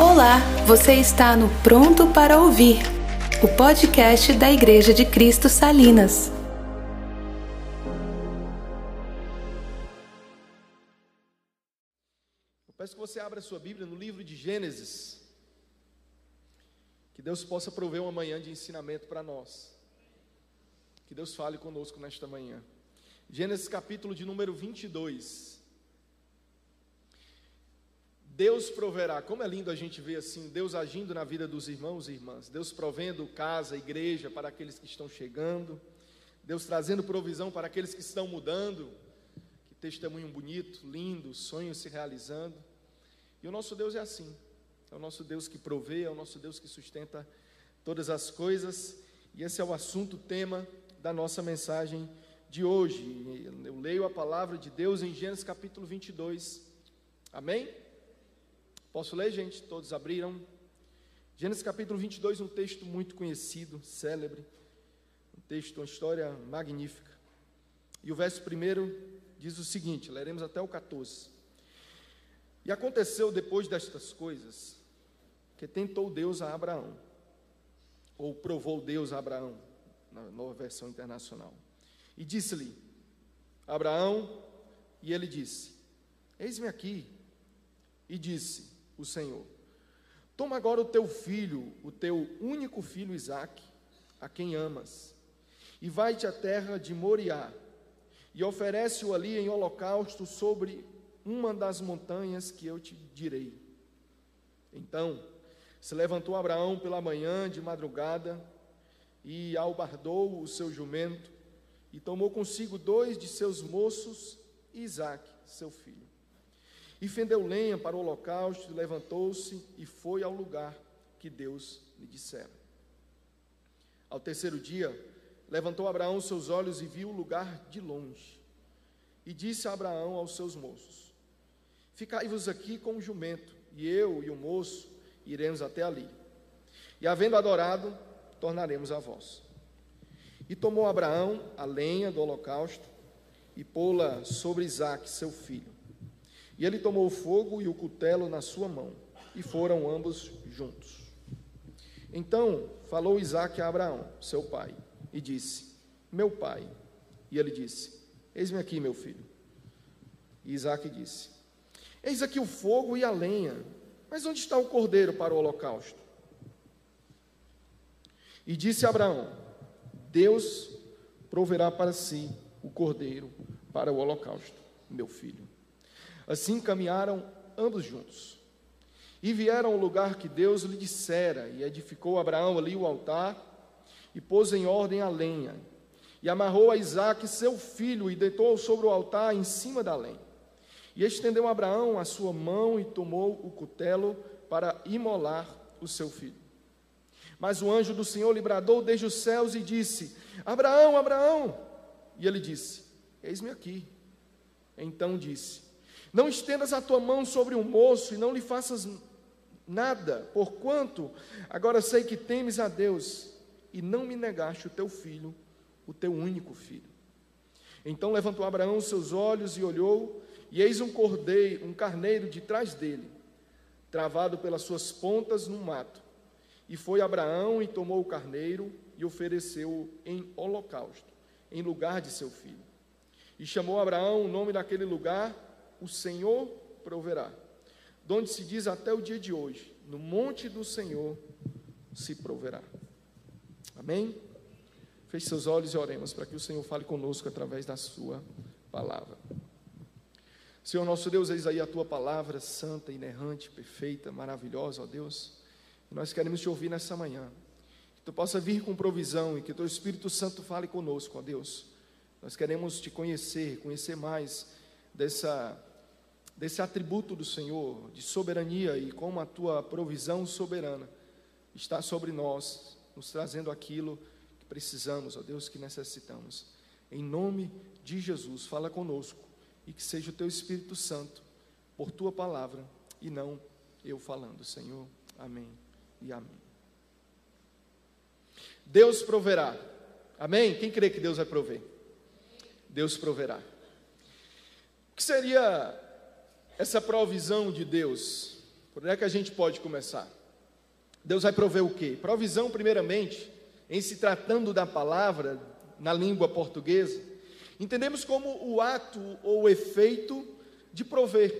Olá, você está no Pronto para Ouvir, o podcast da Igreja de Cristo Salinas. Eu peço que você abra a sua Bíblia no livro de Gênesis. Que Deus possa prover uma manhã de ensinamento para nós. Que Deus fale conosco nesta manhã. Gênesis capítulo de número 22. Deus proverá. Como é lindo a gente ver assim, Deus agindo na vida dos irmãos e irmãs. Deus provendo casa, igreja para aqueles que estão chegando. Deus trazendo provisão para aqueles que estão mudando. Que testemunho bonito, lindo, sonhos se realizando. E o nosso Deus é assim. É o nosso Deus que provê, é o nosso Deus que sustenta todas as coisas. E esse é o assunto, tema da nossa mensagem de hoje. Eu leio a palavra de Deus em Gênesis capítulo 22. Amém? Posso ler, gente? Todos abriram. Gênesis capítulo 22, um texto muito conhecido, célebre. Um texto, uma história magnífica. E o verso primeiro diz o seguinte: leremos até o 14. E aconteceu depois destas coisas, que tentou Deus a Abraão, ou provou Deus a Abraão, na nova versão internacional, e disse-lhe: Abraão, e ele disse: Eis-me aqui. E disse: o Senhor: Toma agora o teu filho, o teu único filho Isaque, a quem amas, e vai-te à terra de Moriá, e oferece-o ali em holocausto sobre uma das montanhas que eu te direi. Então se levantou Abraão pela manhã de madrugada e albardou o seu jumento e tomou consigo dois de seus moços e Isaque, seu filho. E fendeu lenha para o holocausto, levantou-se e foi ao lugar que Deus lhe dissera. Ao terceiro dia, levantou Abraão seus olhos e viu o lugar de longe. E disse a Abraão aos seus moços: Ficai-vos aqui com o jumento, e eu e o moço iremos até ali. E havendo adorado, tornaremos a vós. E tomou Abraão a lenha do holocausto e pô-la sobre Isaque, seu filho e ele tomou o fogo e o cutelo na sua mão, e foram ambos juntos. Então falou Isaac a Abraão, seu pai, e disse: Meu pai. E ele disse: Eis-me aqui, meu filho. E Isaac disse: Eis aqui o fogo e a lenha, mas onde está o cordeiro para o holocausto? E disse Abraão: Deus proverá para si o cordeiro para o holocausto, meu filho. Assim caminharam ambos juntos. E vieram ao lugar que Deus lhe dissera, e edificou Abraão ali o altar, e pôs em ordem a lenha, e amarrou a Isaque seu filho, e deitou sobre o altar em cima da lenha. E estendeu Abraão a sua mão e tomou o cutelo para imolar o seu filho. Mas o anjo do Senhor lhe bradou desde os céus e disse: Abraão, Abraão! E ele disse: Eis-me aqui. Então disse: não estendas a tua mão sobre o um moço e não lhe faças nada, porquanto agora sei que temes a Deus e não me negaste o teu filho, o teu único filho. Então levantou Abraão seus olhos e olhou, e eis um cordeiro, um carneiro de trás dele, travado pelas suas pontas no mato. E foi Abraão e tomou o carneiro e ofereceu-o em holocausto, em lugar de seu filho. E chamou Abraão o nome daquele lugar o Senhor proverá. Donde se diz até o dia de hoje, no monte do Senhor se proverá. Amém? Feche seus olhos e oremos para que o Senhor fale conosco através da sua palavra. Senhor nosso Deus, eis aí a tua palavra santa, inerrante, perfeita, maravilhosa, ó Deus. Nós queremos te ouvir nessa manhã. Que tu possa vir com provisão e que teu Espírito Santo fale conosco, ó Deus. Nós queremos te conhecer, conhecer mais dessa desse atributo do Senhor, de soberania e como a tua provisão soberana está sobre nós, nos trazendo aquilo que precisamos, ó Deus, que necessitamos. Em nome de Jesus, fala conosco e que seja o teu Espírito Santo, por tua palavra e não eu falando, Senhor. Amém e amém. Deus proverá. Amém? Quem crê que Deus vai prover? Deus proverá. O que seria essa provisão de Deus. Por onde é que a gente pode começar? Deus vai prover o quê? Provisão, primeiramente, em se tratando da palavra na língua portuguesa, entendemos como o ato ou o efeito de prover,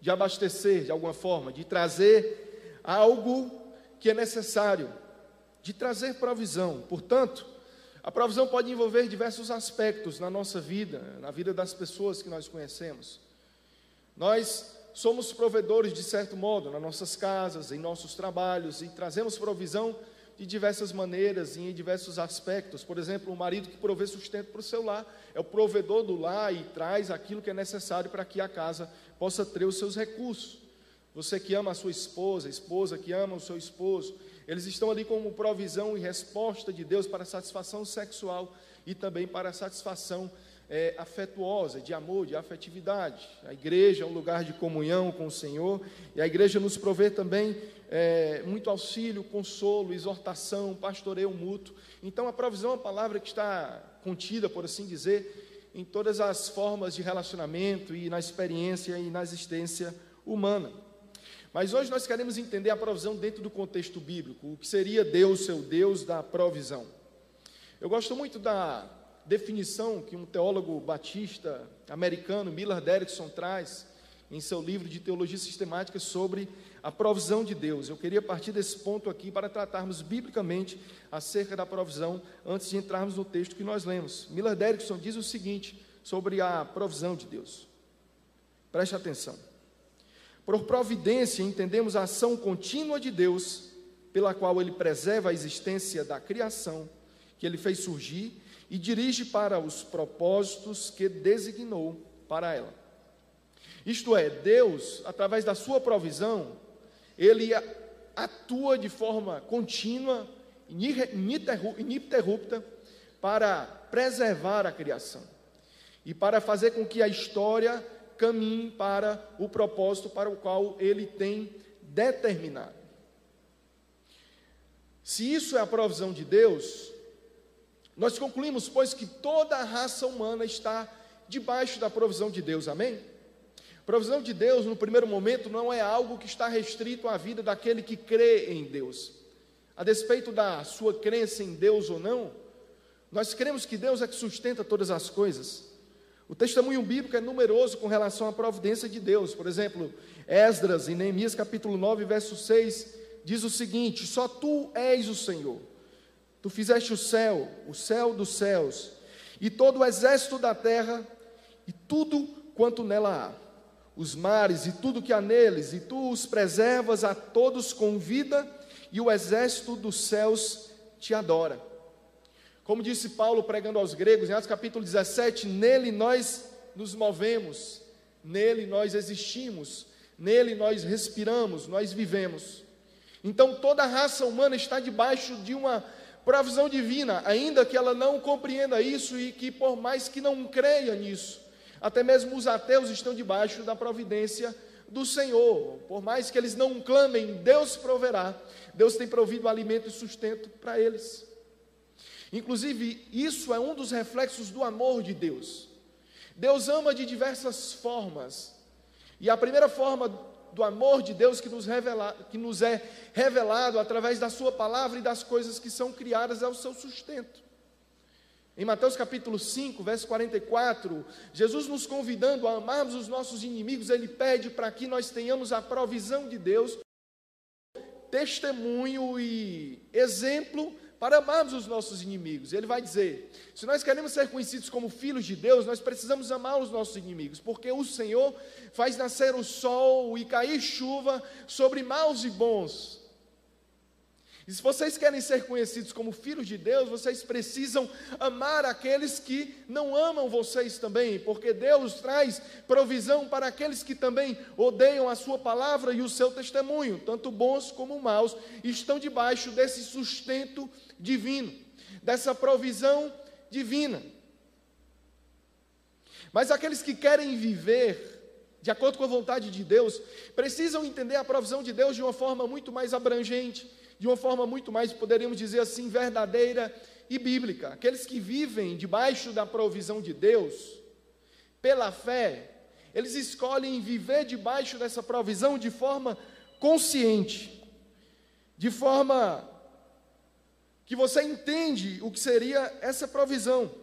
de abastecer de alguma forma, de trazer algo que é necessário, de trazer provisão. Portanto, a provisão pode envolver diversos aspectos na nossa vida, na vida das pessoas que nós conhecemos. Nós somos provedores, de certo modo, nas nossas casas, em nossos trabalhos, e trazemos provisão de diversas maneiras e em diversos aspectos. Por exemplo, o marido que provê sustento para o seu lar é o provedor do lar e traz aquilo que é necessário para que a casa possa ter os seus recursos. Você que ama a sua esposa, a esposa que ama o seu esposo, eles estão ali como provisão e resposta de Deus para a satisfação sexual e também para a satisfação é, afetuosa, de amor, de afetividade. A igreja é um lugar de comunhão com o Senhor e a igreja nos provê também é, muito auxílio, consolo, exortação, pastoreio mútuo. Então, a provisão é uma palavra que está contida, por assim dizer, em todas as formas de relacionamento e na experiência e na existência humana. Mas hoje nós queremos entender a provisão dentro do contexto bíblico, o que seria Deus, seu Deus da provisão. Eu gosto muito da definição que um teólogo batista americano, Miller Derrickson, traz em seu livro de teologia sistemática sobre a provisão de Deus. Eu queria partir desse ponto aqui para tratarmos biblicamente acerca da provisão antes de entrarmos no texto que nós lemos. Miller Derrickson diz o seguinte sobre a provisão de Deus. Preste atenção. Por providência, entendemos a ação contínua de Deus, pela qual ele preserva a existência da criação que ele fez surgir e dirige para os propósitos que designou para ela. Isto é, Deus, através da sua provisão, ele atua de forma contínua, ininterrupta, para preservar a criação e para fazer com que a história caminhe para o propósito para o qual ele tem determinado. Se isso é a provisão de Deus, nós concluímos, pois, que toda a raça humana está debaixo da provisão de Deus, amém? Provisão de Deus, no primeiro momento, não é algo que está restrito à vida daquele que crê em Deus. A despeito da sua crença em Deus ou não, nós cremos que Deus é que sustenta todas as coisas. O testemunho bíblico é numeroso com relação à providência de Deus. Por exemplo, Esdras, em Neemias capítulo 9, verso 6, diz o seguinte: Só tu és o Senhor. Tu fizeste o céu, o céu dos céus, e todo o exército da terra, e tudo quanto nela há, os mares e tudo que há neles, e tu os preservas a todos com vida, e o exército dos céus te adora. Como disse Paulo pregando aos gregos, em Atos capítulo 17, nele nós nos movemos, nele nós existimos, nele nós respiramos, nós vivemos. Então toda a raça humana está debaixo de uma provisão divina, ainda que ela não compreenda isso e que por mais que não creia nisso, até mesmo os ateus estão debaixo da providência do Senhor. Por mais que eles não clamem, Deus proverá. Deus tem provido alimento e sustento para eles. Inclusive, isso é um dos reflexos do amor de Deus. Deus ama de diversas formas. E a primeira forma do amor de Deus que nos, revela, que nos é revelado através da Sua palavra e das coisas que são criadas é o seu sustento. Em Mateus capítulo 5, verso 44, Jesus nos convidando a amarmos os nossos inimigos, ele pede para que nós tenhamos a provisão de Deus, testemunho e exemplo para amarmos os nossos inimigos. Ele vai dizer: se nós queremos ser conhecidos como filhos de Deus, nós precisamos amar os nossos inimigos, porque o Senhor faz nascer o sol e cair chuva sobre maus e bons. E se vocês querem ser conhecidos como filhos de Deus, vocês precisam amar aqueles que não amam vocês também, porque Deus traz provisão para aqueles que também odeiam a sua palavra e o seu testemunho, tanto bons como maus, estão debaixo desse sustento divino, dessa provisão divina. Mas aqueles que querem viver de acordo com a vontade de Deus, precisam entender a provisão de Deus de uma forma muito mais abrangente de uma forma muito mais, poderíamos dizer assim, verdadeira e bíblica. Aqueles que vivem debaixo da provisão de Deus, pela fé, eles escolhem viver debaixo dessa provisão de forma consciente, de forma que você entende o que seria essa provisão.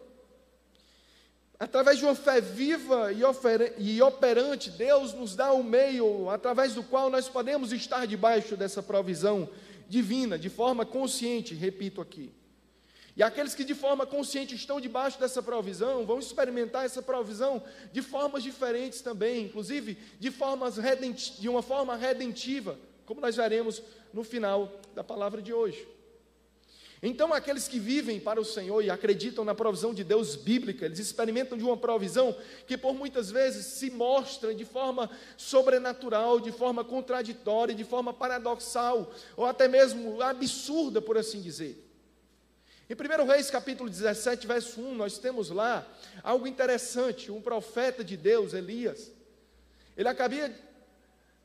Através de uma fé viva e operante, Deus nos dá um meio através do qual nós podemos estar debaixo dessa provisão divina, de forma consciente, repito aqui. E aqueles que de forma consciente estão debaixo dessa provisão, vão experimentar essa provisão de formas diferentes também, inclusive de, formas de uma forma redentiva, como nós veremos no final da palavra de hoje. Então, aqueles que vivem para o Senhor e acreditam na provisão de Deus bíblica, eles experimentam de uma provisão que por muitas vezes se mostra de forma sobrenatural, de forma contraditória, de forma paradoxal, ou até mesmo absurda, por assim dizer. Em 1 Reis capítulo 17, verso 1, nós temos lá algo interessante, um profeta de Deus, Elias. Ele acabia,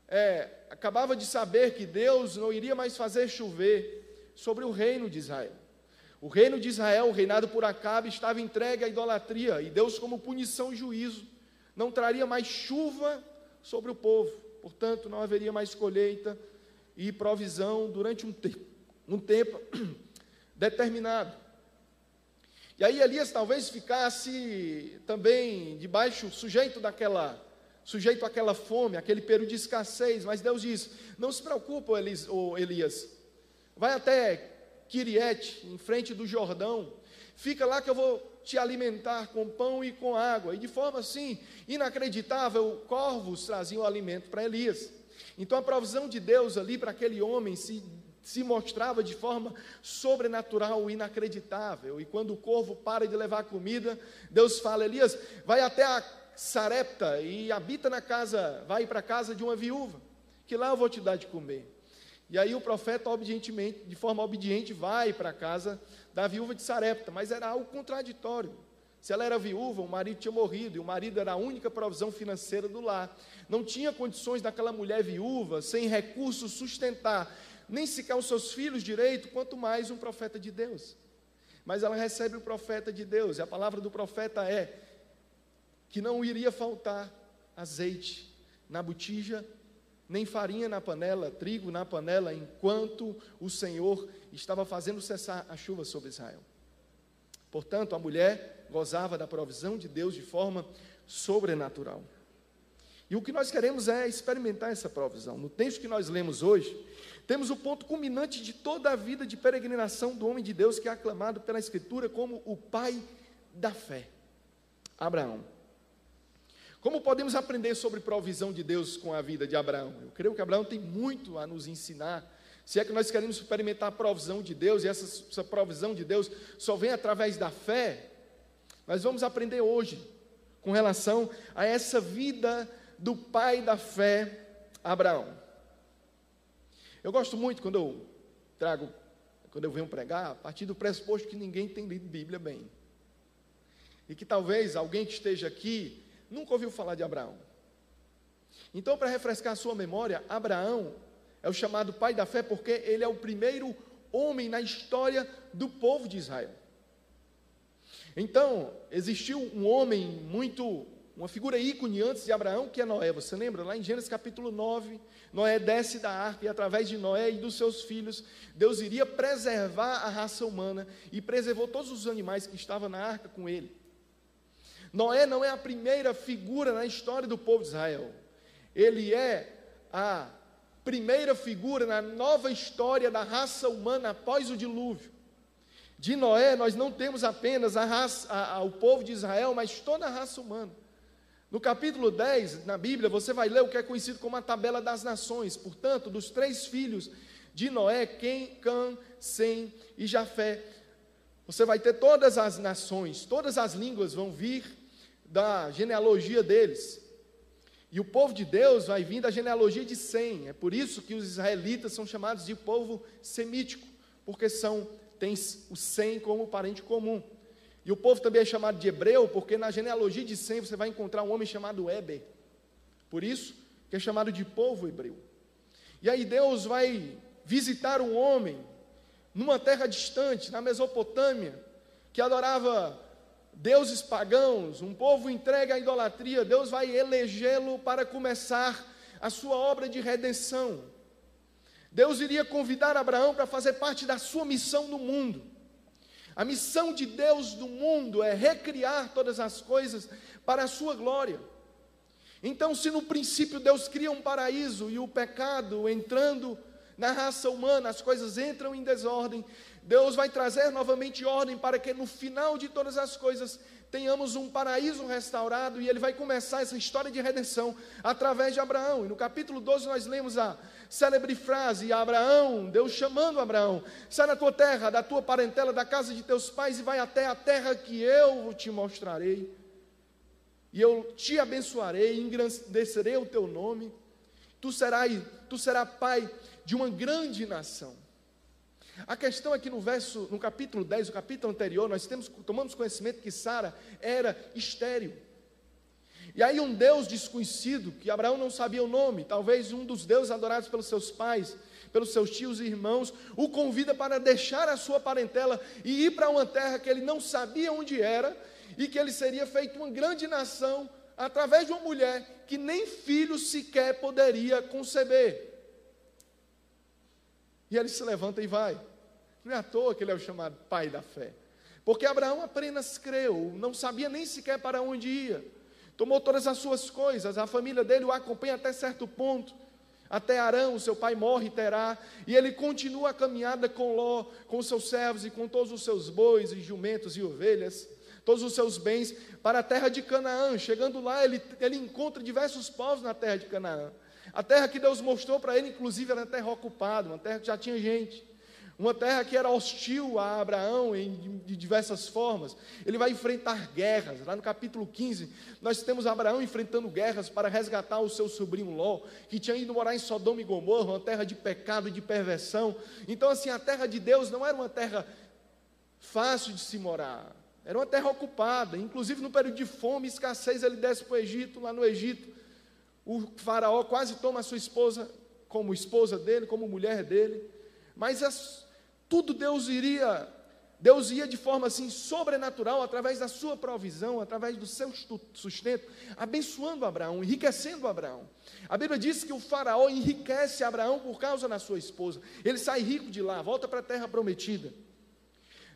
é, acabava de saber que Deus não iria mais fazer chover sobre o reino de Israel. O reino de Israel, reinado por Acabe, estava entregue à idolatria, e Deus, como punição e juízo, não traria mais chuva sobre o povo. Portanto, não haveria mais colheita e provisão durante um tempo, um tempo determinado. E aí Elias talvez ficasse também debaixo, sujeito daquela, sujeito àquela fome, aquele período de escassez, mas Deus diz: não se preocupe, Elias, vai até Kiriete, em frente do Jordão, fica lá que eu vou te alimentar com pão e com água. E de forma assim, inacreditável, corvos traziam alimento para Elias. Então a provisão de Deus ali para aquele homem se, se mostrava de forma sobrenatural, inacreditável. E quando o corvo para de levar comida, Deus fala: Elias, vai até a Sarepta e habita na casa, vai para a casa de uma viúva, que lá eu vou te dar de comer. E aí o profeta, obedientemente, de forma obediente, vai para a casa da viúva de Sarepta, mas era algo contraditório. Se ela era viúva, o marido tinha morrido, e o marido era a única provisão financeira do lar. Não tinha condições daquela mulher viúva, sem recursos, sustentar nem sequer os seus filhos direito, quanto mais um profeta de Deus. Mas ela recebe o profeta de Deus, e a palavra do profeta é que não iria faltar azeite na botija nem farinha na panela, trigo na panela, enquanto o Senhor estava fazendo cessar a chuva sobre Israel. Portanto, a mulher gozava da provisão de Deus de forma sobrenatural. E o que nós queremos é experimentar essa provisão. No texto que nós lemos hoje, temos o ponto culminante de toda a vida de peregrinação do homem de Deus que é aclamado pela Escritura como o pai da fé, Abraão. Como podemos aprender sobre provisão de Deus com a vida de Abraão? Eu creio que Abraão tem muito a nos ensinar. Se é que nós queremos experimentar a provisão de Deus, e essa, essa provisão de Deus só vem através da fé, nós vamos aprender hoje com relação a essa vida do pai da fé, Abraão. Eu gosto muito quando eu trago, quando eu venho pregar, a partir do pressuposto que ninguém tem lido Bíblia bem. E que talvez alguém que esteja aqui nunca ouviu falar de Abraão. Então, para refrescar a sua memória, Abraão é o chamado pai da fé porque ele é o primeiro homem na história do povo de Israel. Então, existiu um homem muito, uma figura ícone antes de Abraão, que é Noé. Você lembra? Lá em Gênesis capítulo 9, Noé desce da arca e através de Noé e dos seus filhos, Deus iria preservar a raça humana e preservou todos os animais que estavam na arca com ele. Noé não é a primeira figura na história do povo de Israel. Ele é a primeira figura na nova história da raça humana após o dilúvio. De Noé, nós não temos apenas a raça, a, a, o povo de Israel, mas toda a raça humana. No capítulo 10, na Bíblia, você vai ler o que é conhecido como a tabela das nações. Portanto, dos três filhos de Noé, Quem, Cã, Sem e Jafé, você vai ter todas as nações, todas as línguas vão vir da genealogia deles. E o povo de Deus vai vir da genealogia de Sem. É por isso que os israelitas são chamados de povo semítico, porque são tem o Sem como parente comum. E o povo também é chamado de hebreu, porque na genealogia de Sem você vai encontrar um homem chamado Eber. Por isso que é chamado de povo hebreu. E aí Deus vai visitar um homem numa terra distante, na Mesopotâmia, que adorava deuses pagãos, um povo entregue à idolatria, Deus vai elegê-lo para começar a sua obra de redenção. Deus iria convidar Abraão para fazer parte da sua missão no mundo. A missão de Deus no mundo é recriar todas as coisas para a sua glória. Então, se no princípio Deus cria um paraíso e o pecado entrando na raça humana, as coisas entram em desordem, Deus vai trazer novamente ordem para que no final de todas as coisas tenhamos um paraíso restaurado e ele vai começar essa história de redenção através de Abraão. E no capítulo 12 nós lemos a célebre frase: Abraão, Deus chamando Abraão, sai da tua terra, da tua parentela, da casa de teus pais e vai até a terra que eu te mostrarei. E eu te abençoarei, engrandecerei o teu nome. Tu serás, tu serás pai de uma grande nação. A questão é que no verso, no capítulo 10, o capítulo anterior, nós temos, tomamos conhecimento que Sara era estéril. E aí um Deus desconhecido, que Abraão não sabia o nome, talvez um dos deuses adorados pelos seus pais, pelos seus tios e irmãos, o convida para deixar a sua parentela e ir para uma terra que ele não sabia onde era e que ele seria feito uma grande nação através de uma mulher que nem filho sequer poderia conceber. E ele se levanta e vai. Não é à toa que ele é o chamado pai da fé. Porque Abraão apenas creu, não sabia nem sequer para onde ia. Tomou todas as suas coisas, a família dele o acompanha até certo ponto. Até Arão, seu pai morre terá, e ele continua a caminhada com Ló, com seus servos e com todos os seus bois e jumentos e ovelhas, todos os seus bens, para a terra de Canaã. Chegando lá, ele, ele encontra diversos povos na terra de Canaã. A terra que Deus mostrou para ele, inclusive, era terra ocupada, uma terra que já tinha gente. Uma terra que era hostil a Abraão em, de diversas formas. Ele vai enfrentar guerras. Lá no capítulo 15, nós temos Abraão enfrentando guerras para resgatar o seu sobrinho Ló, que tinha ido morar em Sodoma e Gomorra, uma terra de pecado e de perversão. Então, assim, a terra de Deus não era uma terra fácil de se morar. Era uma terra ocupada. Inclusive, no período de fome e escassez, ele desce para o Egito. Lá no Egito, o faraó quase toma a sua esposa como esposa dele, como mulher dele. Mas as, tudo Deus iria, Deus ia de forma assim sobrenatural, através da sua provisão, através do seu sustento, abençoando Abraão, enriquecendo Abraão. A Bíblia diz que o faraó enriquece Abraão por causa da sua esposa. Ele sai rico de lá, volta para a terra prometida.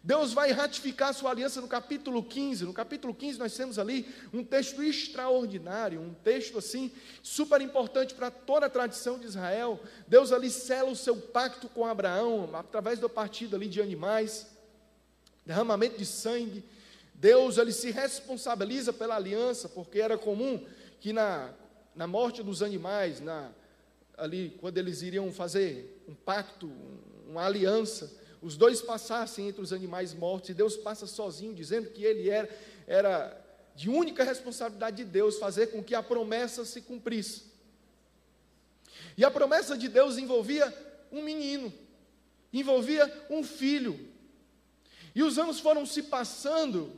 Deus vai ratificar sua aliança no capítulo 15. No capítulo 15 nós temos ali um texto extraordinário, um texto assim super importante para toda a tradição de Israel. Deus ali sela o seu pacto com Abraão através do partido ali de animais, derramamento de sangue. Deus ele se responsabiliza pela aliança, porque era comum que na, na morte dos animais, na, ali quando eles iriam fazer um pacto, uma aliança, os dois passassem entre os animais mortos, e Deus passa sozinho, dizendo que ele era, era de única responsabilidade de Deus fazer com que a promessa se cumprisse. E a promessa de Deus envolvia um menino, envolvia um filho. E os anos foram se passando,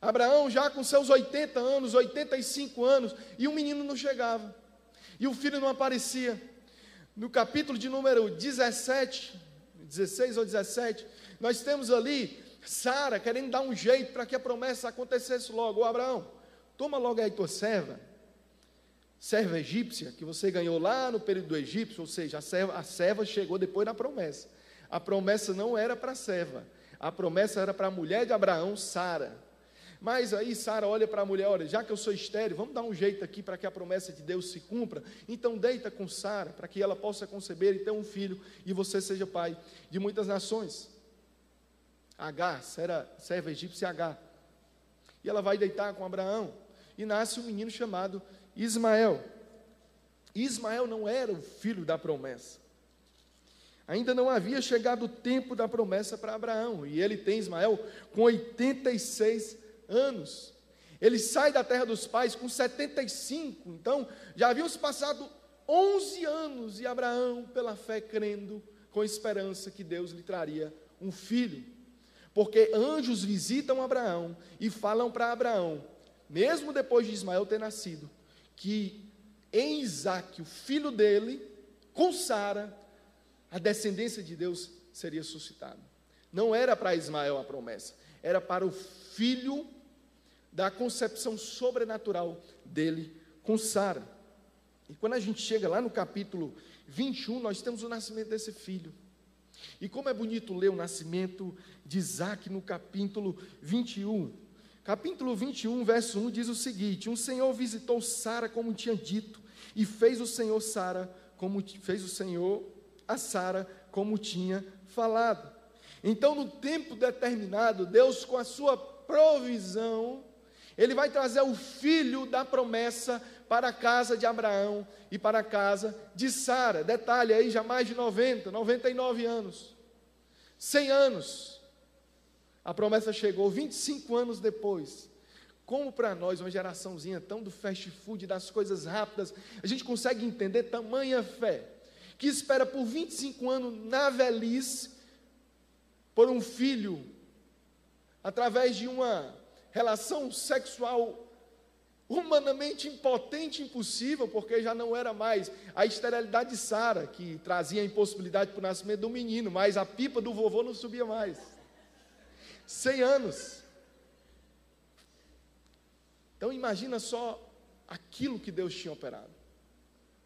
Abraão já com seus 80 anos, 85 anos, e o menino não chegava, e o filho não aparecia. No capítulo de número 17, 16 ou 17, nós temos ali Sara querendo dar um jeito para que a promessa acontecesse logo. Ô Abraão, toma logo aí tua serva, serva egípcia, que você ganhou lá no período do egípcio, ou seja, a serva, a serva chegou depois da promessa. A promessa não era para a serva, a promessa era para a mulher de Abraão, Sara. Mas aí Sara olha para a mulher, olha, já que eu sou estéreo, vamos dar um jeito aqui para que a promessa de Deus se cumpra. Então deita com Sara, para que ela possa conceber e ter um filho, e você seja pai de muitas nações. H, era serva egípcia H. E ela vai deitar com Abraão, e nasce um menino chamado Ismael. Ismael não era o filho da promessa. Ainda não havia chegado o tempo da promessa para Abraão, e ele tem Ismael com 86 anos. Ele sai da terra dos pais com 75, então já haviam se passado 11 anos e Abraão, pela fé, crendo, com esperança que Deus lhe traria um filho. Porque anjos visitam Abraão e falam para Abraão, mesmo depois de Ismael ter nascido, que em Isaac, o filho dele, com Sara, a descendência de Deus seria suscitada. Não era para Ismael a promessa, era para o filho da concepção sobrenatural dele com Sara. E quando a gente chega lá no capítulo 21, nós temos o nascimento desse filho. E como é bonito ler o nascimento de Isaac no capítulo 21. Capítulo 21, verso 1 diz o seguinte: Um Senhor visitou Sara como tinha dito, e fez o Senhor Sara como fez o Senhor a Sara como tinha falado. Então, no tempo determinado, Deus, com a sua provisão, ele vai trazer o filho da promessa para a casa de Abraão e para a casa de Sara. Detalhe aí, já mais de 90, 99 anos. 100 anos. A promessa chegou 25 anos depois. Como para nós, uma geraçãozinha tão do fast food, das coisas rápidas, a gente consegue entender tamanha fé, que espera por 25 anos na velhice, por um filho, através de uma relação sexual humanamente impotente, impossível, porque já não era mais a esterilidade de Sara, que trazia a impossibilidade para o nascimento do menino, mas a pipa do vovô não subia mais. Cem anos. Então imagina só aquilo que Deus tinha operado.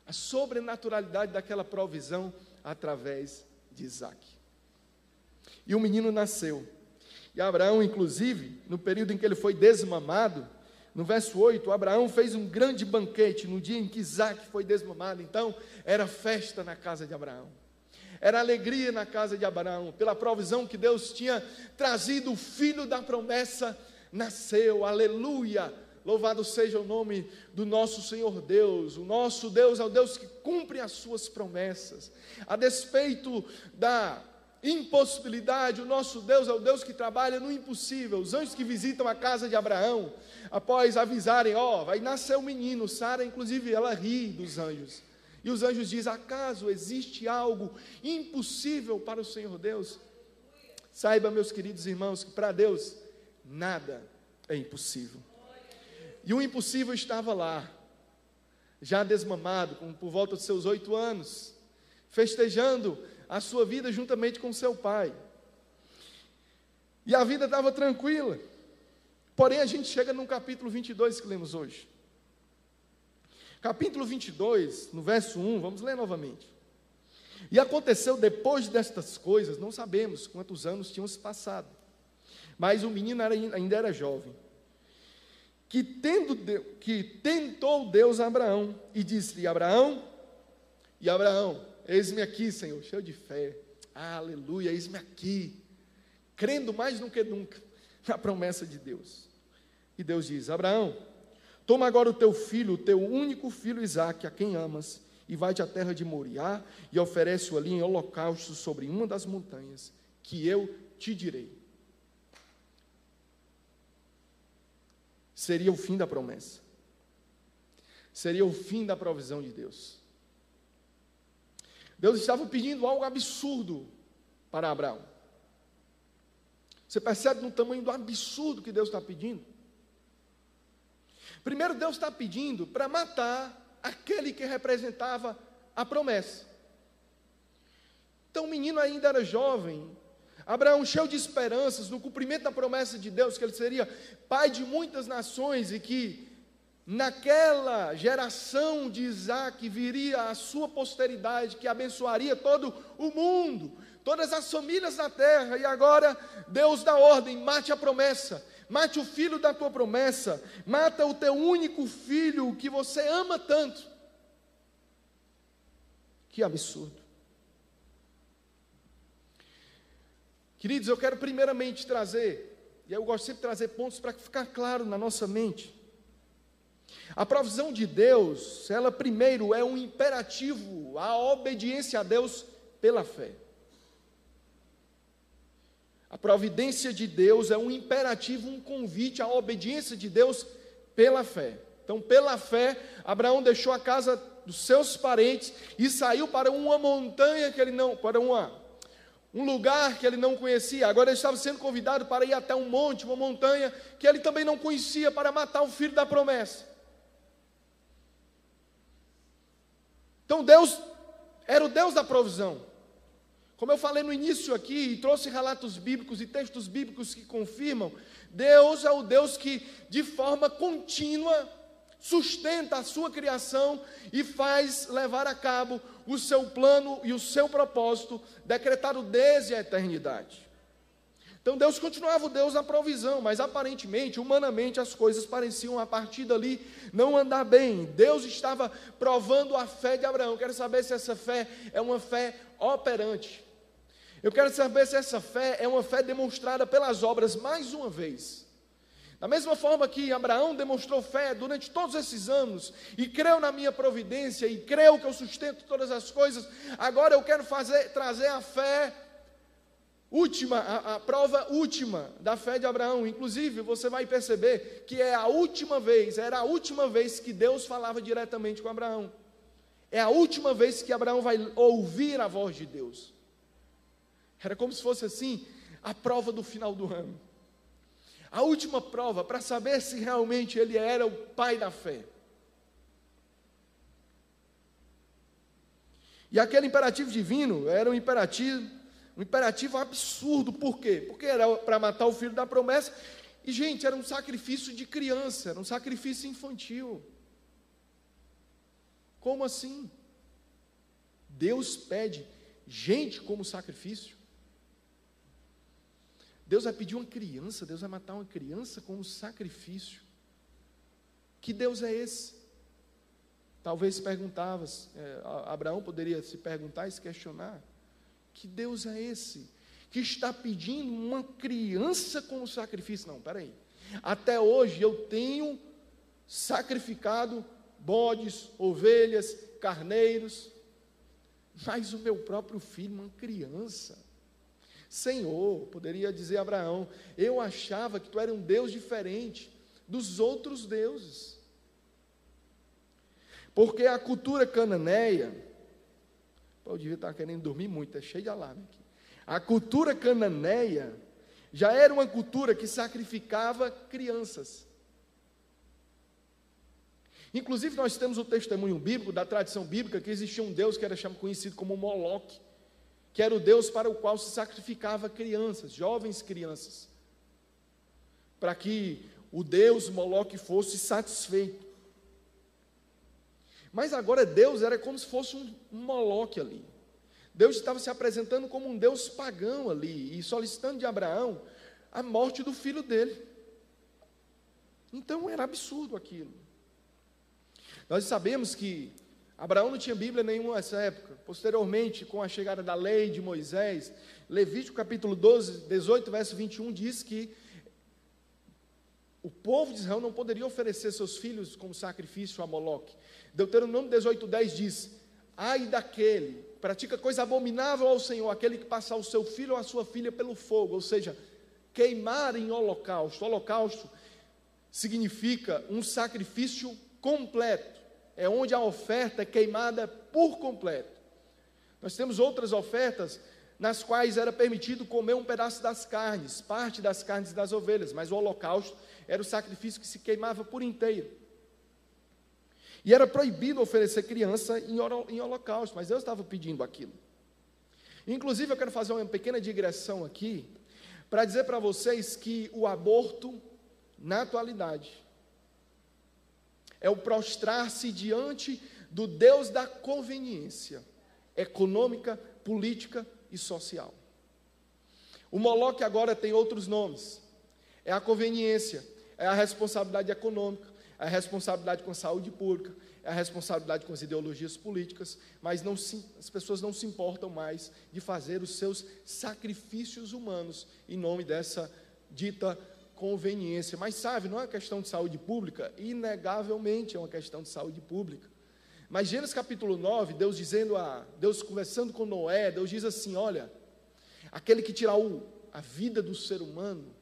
A sobrenaturalidade daquela provisão através de Isaac. E o menino nasceu. E Abraão, inclusive, no período em que ele foi desmamado, no verso 8, Abraão fez um grande banquete no dia em que Isaac foi desmamado. Então, era festa na casa de Abraão. Era alegria na casa de Abraão, pela provisão que Deus tinha trazido, o filho da promessa nasceu. Aleluia! Louvado seja o nome do nosso Senhor Deus. O nosso Deus é o Deus que cumpre as suas promessas. A despeito da impossibilidade, o nosso Deus é o Deus que trabalha no impossível. Os anjos que visitam a casa de Abraão, após avisarem, ó, oh, vai nascer um menino, Sara, inclusive, ela ri dos anjos. E os anjos dizem: acaso existe algo impossível para o Senhor Deus? Saiba, meus queridos irmãos, que para Deus nada é impossível. E o impossível estava lá, já desmamado, com, por volta de seus oito anos, festejando a sua vida juntamente com seu pai. E a vida estava tranquila. Porém, a gente chega no capítulo 22 que lemos hoje. Capítulo 22, no verso 1, vamos ler novamente. E aconteceu depois destas coisas, não sabemos quantos anos tinham se passado, mas o menino era, ainda era jovem, que, tendo, que tentou Deus a Abraão e disse-lhe: Abraão, e Abraão, Eis-me aqui, Senhor, cheio de fé. Aleluia, eis-me aqui. Crendo mais do que nunca na promessa de Deus. E Deus diz: Abraão, toma agora o teu filho, o teu único filho Isaque, a quem amas, e vai-te à terra de Moriá e oferece-o ali em holocausto sobre uma das montanhas, que eu te direi. Seria o fim da promessa. Seria o fim da provisão de Deus. Deus estava pedindo algo absurdo para Abraão. Você percebe no tamanho do absurdo que Deus está pedindo? Primeiro, Deus está pedindo para matar aquele que representava a promessa. Então, o menino ainda era jovem, Abraão, cheio de esperanças, no cumprimento da promessa de Deus, que ele seria pai de muitas nações e que naquela geração de Isaac viria a sua posteridade que abençoaria todo o mundo, todas as famílias da terra, e agora Deus dá ordem: mate a promessa, mate o filho da tua promessa, mata o teu único filho que você ama tanto. Que absurdo. Queridos, eu quero primeiramente trazer, e eu gosto sempre de trazer pontos para ficar claro na nossa mente. A provisão de Deus, ela primeiro é um imperativo, a obediência a Deus pela fé. A providência de Deus é um imperativo, um convite à obediência de Deus pela fé. Então, pela fé, Abraão deixou a casa dos seus parentes e saiu para uma montanha que ele não, para uma, um lugar que ele não conhecia. Agora ele estava sendo convidado para ir até um monte, uma montanha que ele também não conhecia, para matar o filho da promessa. Então Deus era o Deus da provisão. Como eu falei no início aqui, e trouxe relatos bíblicos e textos bíblicos que confirmam, Deus é o Deus que, de forma contínua, sustenta a sua criação e faz levar a cabo o seu plano e o seu propósito decretado desde a eternidade. Então Deus continuava o Deus da provisão, mas aparentemente, humanamente, as coisas pareciam a partir dali não andar bem. Deus estava provando a fé de Abraão. Quero saber se essa fé é uma fé operante. Eu quero saber se essa fé é uma fé demonstrada pelas obras mais uma vez. Da mesma forma que Abraão demonstrou fé durante todos esses anos e creu na minha providência e creu que eu sustento todas as coisas, agora eu quero fazer, trazer a fé última, a, a, prova última da fé de Abraão. Inclusive, você vai perceber que é a última vez, era a última vez que Deus falava diretamente com Abraão. É a última vez que Abraão vai ouvir a voz de Deus. Era como se fosse assim, a prova do final do ano. A última prova para saber se realmente ele era o pai da fé. E aquele imperativo divino era um imperativo um imperativo absurdo, por quê? Porque era para matar o filho da promessa, e gente, era um sacrifício de criança, era um sacrifício infantil. Como assim? Deus pede gente como sacrifício? Deus vai pedir uma criança, Deus vai matar uma criança como sacrifício. Que Deus é esse? Talvez perguntavas, é, Abraão poderia se perguntar e se questionar. Que Deus é esse? Que está pedindo uma criança como sacrifício? Não, peraí. Até hoje eu tenho sacrificado bodes, ovelhas, carneiros, mas o meu próprio filho, uma criança. Senhor, poderia dizer Abraão, eu achava que tu era um Deus diferente dos outros deuses. Porque a cultura cananeia, eu devia estar querendo dormir muito, é cheio de alarme aqui. A cultura cananeia já era uma cultura que sacrificava crianças. Inclusive, nós temos o testemunho bíblico, da tradição bíblica, que existia um Deus que era conhecido como Moloque, que era o Deus para o qual se sacrificava crianças, jovens crianças, para que o Deus Moloque fosse satisfeito. Mas agora Deus era como se fosse um, Moloque ali. Deus estava se apresentando como um Deus pagão ali e solicitando de Abraão a morte do filho dele. Então era absurdo aquilo. Nós sabemos que Abraão não tinha Bíblia nenhuma nessa época. Posteriormente, com a chegada da lei de Moisés, Levítico capítulo 12, 18, verso 21 diz que o povo de Israel não poderia oferecer seus filhos como sacrifício a Moloque. Deuteronômio 18,10 diz: Ai daquele, pratica coisa abominável ao Senhor, aquele que passar o seu filho ou a sua filha pelo fogo, ou seja, queimar em holocausto. Holocausto significa um sacrifício completo, é onde a oferta é queimada por completo. Nós temos outras ofertas nas quais era permitido comer um pedaço das carnes, parte das carnes das ovelhas, mas o holocausto era o sacrifício que se queimava por inteiro. E era proibido oferecer criança em, holocausto, mas Deus estava pedindo aquilo. Inclusive, eu quero fazer uma pequena digressão aqui, para dizer para vocês que o aborto, na atualidade, é o prostrar-se diante do Deus da conveniência econômica, política e social. O Moloque agora tem outros nomes. É a conveniência, é a responsabilidade econômica, a responsabilidade com a saúde pública, a responsabilidade com as ideologias políticas, mas não se, as pessoas não se importam mais de fazer os seus sacrifícios humanos em nome dessa dita conveniência. Mas sabe, não é uma questão de saúde pública, inegavelmente é uma questão de saúde pública. Mas Gênesis capítulo 9, Deus dizendo a Deus conversando com Noé, Deus diz assim: "Olha, aquele que tirar o, a vida do ser humano,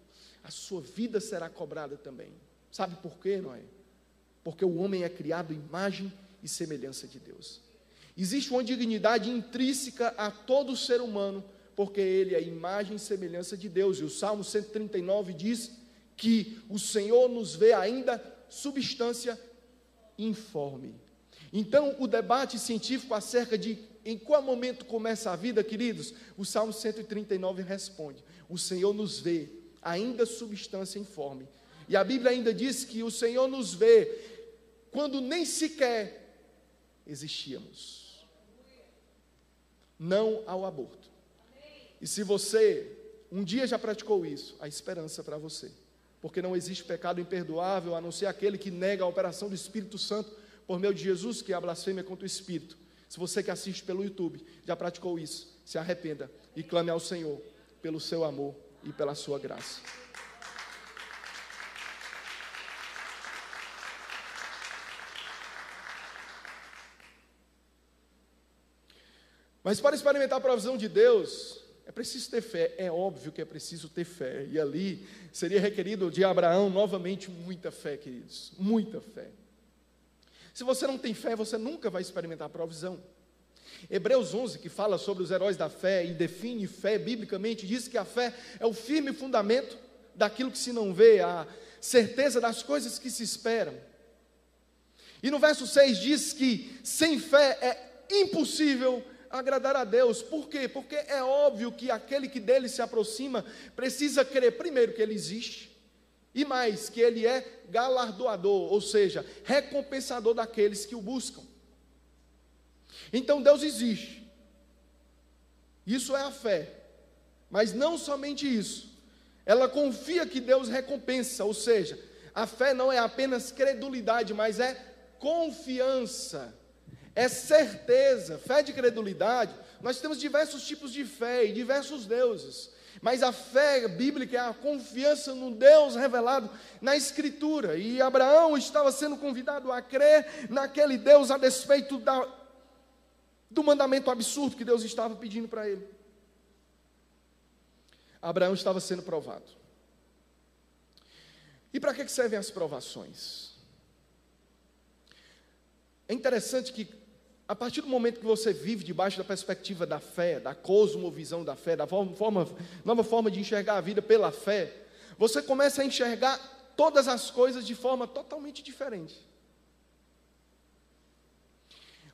a sua vida será cobrada também". Sabe por quê, Noé? porque o homem é criado imagem e semelhança de Deus. Existe uma dignidade intrínseca a todo ser humano, porque ele é imagem e semelhança de Deus. E o Salmo 139 diz que o Senhor nos vê ainda substância informe. Então, o debate científico acerca de em qual momento começa a vida, queridos, o Salmo 139 responde: O Senhor nos vê ainda substância informe. E a Bíblia ainda diz que o Senhor nos vê quando nem sequer existíamos. Não ao aborto. E se você um dia já praticou isso, a esperança para você. Porque não existe pecado imperdoável a não ser aquele que nega a operação do Espírito Santo por meio de Jesus, que é a blasfêmia contra o Espírito. Se você que assiste pelo YouTube já praticou isso, se arrependa e clame ao Senhor pelo seu amor e pela sua graça. Mas para experimentar a provisão de Deus, é preciso ter fé, é óbvio que é preciso ter fé. E ali seria requerido de Abraão novamente muita fé, queridos, muita fé. Se você não tem fé, você nunca vai experimentar a provisão. Hebreus 11, que fala sobre os heróis da fé e define fé biblicamente, diz que a fé é o firme fundamento daquilo que se não vê, a certeza das coisas que se esperam. E no verso 6 diz que sem fé é impossível agradar a Deus. Por quê? Porque é óbvio que aquele que dele se aproxima precisa crer, primeiro, que ele existe, e mais, que ele é galardoador, ou seja, recompensador daqueles que o buscam. Então Deus existe. Isso é a fé. Mas não somente isso. Ela confia que Deus recompensa, ou seja, a fé não é apenas credulidade, mas é confiança é certeza. Fé de credulidade, nós temos diversos tipos de fé e diversos deuses. Mas a fé bíblica é a confiança no Deus revelado na Escritura. E Abraão estava sendo convidado a crer naquele Deus a despeito da, do mandamento absurdo que Deus estava pedindo para ele. Abraão estava sendo provado. E para que servem as provações? É interessante que a partir do momento que você vive debaixo da perspectiva da fé, da cosmovisão da fé, da forma, nova forma de enxergar a vida pela fé, você começa a enxergar todas as coisas de forma totalmente diferente.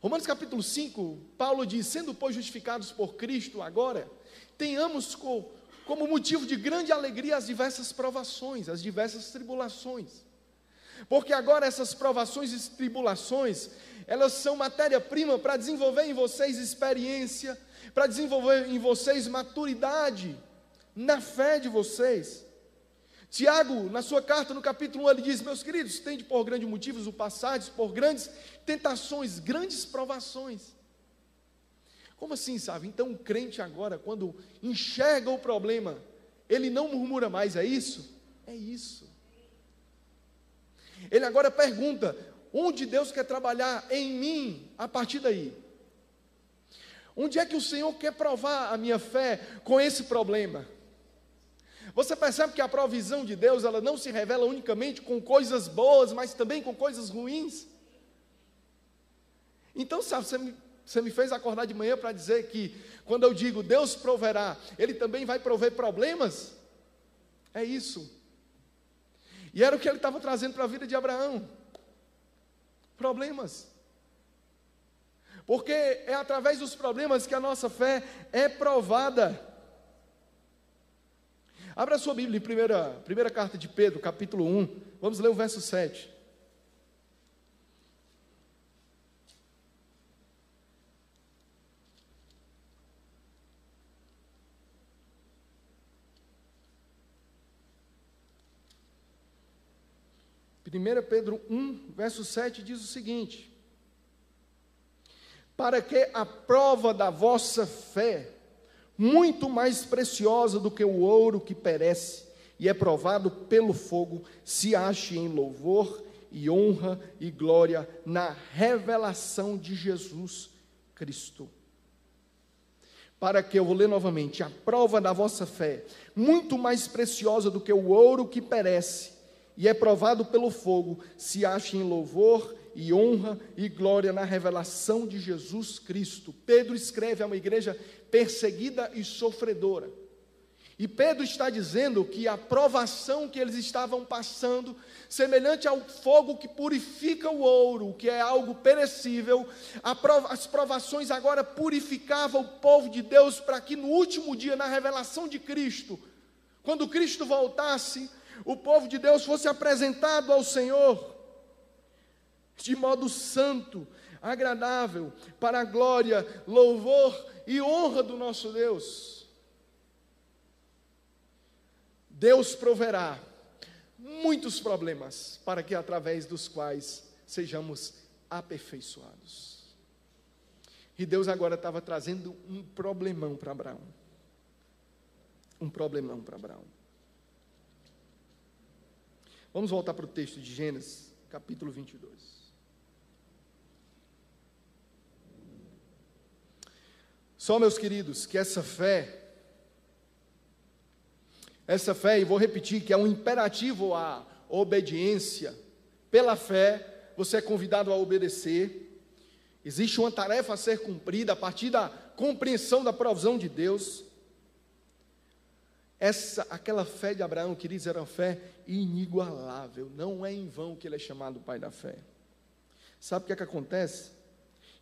Romanos capítulo 5, Paulo diz: sendo, pois, justificados por Cristo agora, tenhamos como motivo de grande alegria as diversas provações, as diversas tribulações. Porque agora essas provações e tribulações, elas são matéria-prima para desenvolver em vocês experiência, para desenvolver em vocês maturidade na fé de vocês. Tiago, na sua carta, no capítulo 1, ele diz: Meus queridos, tende por grandes motivos o passado, por grandes tentações, grandes provações. Como assim, sabe? Então o crente agora, quando enxerga o problema, ele não murmura mais, é isso? É isso. Ele agora pergunta: Onde Deus quer trabalhar em mim a partir daí? Onde é que o Senhor quer provar a minha fé com esse problema? Você percebe que a provisão de Deus, ela não se revela unicamente com coisas boas, mas também com coisas ruins? Então, sabe, você me, você me fez acordar de manhã para dizer que, quando eu digo Deus proverá, Ele também vai prover problemas? É isso. E era o que ele estava trazendo para a vida de Abraão problemas. Porque é através dos problemas que a nossa fé é provada. Abra sua Bíblia em primeira, primeira carta de Pedro, capítulo 1. Vamos ler o verso 7. 1 Pedro 1, verso 7 diz o seguinte: Para que a prova da vossa fé, muito mais preciosa do que o ouro que perece e é provado pelo fogo, se ache em louvor e honra e glória na revelação de Jesus Cristo. Para que, eu vou ler novamente, a prova da vossa fé, muito mais preciosa do que o ouro que perece e é provado pelo fogo, se acha em louvor e honra e glória na revelação de Jesus Cristo. Pedro escreve a uma igreja perseguida e sofredora. E Pedro está dizendo que a provação que eles estavam passando, semelhante ao fogo que purifica o ouro, que é algo perecível, as provações agora purificavam o povo de Deus para que no último dia, na revelação de Cristo, quando Cristo voltasse, o povo de Deus fosse apresentado ao Senhor, de modo santo, agradável, para a glória, louvor e honra do nosso Deus. Deus proverá muitos problemas para que através dos quais sejamos aperfeiçoados. E Deus agora estava trazendo um problemão para Abraão. Um problemão para Abraão. Vamos voltar para o texto de Gênesis, capítulo 22. Só, meus queridos, que essa fé, essa fé, e vou repetir, que é um imperativo à obediência, pela fé, você é convidado a obedecer, Existe uma tarefa a ser cumprida a partir da compreensão da provisão de Deus. Essa, aquela fé de Abraão, queridos, era uma fé inigualável. Não é em vão que ele é chamado pai da fé. Sabe o que é que acontece?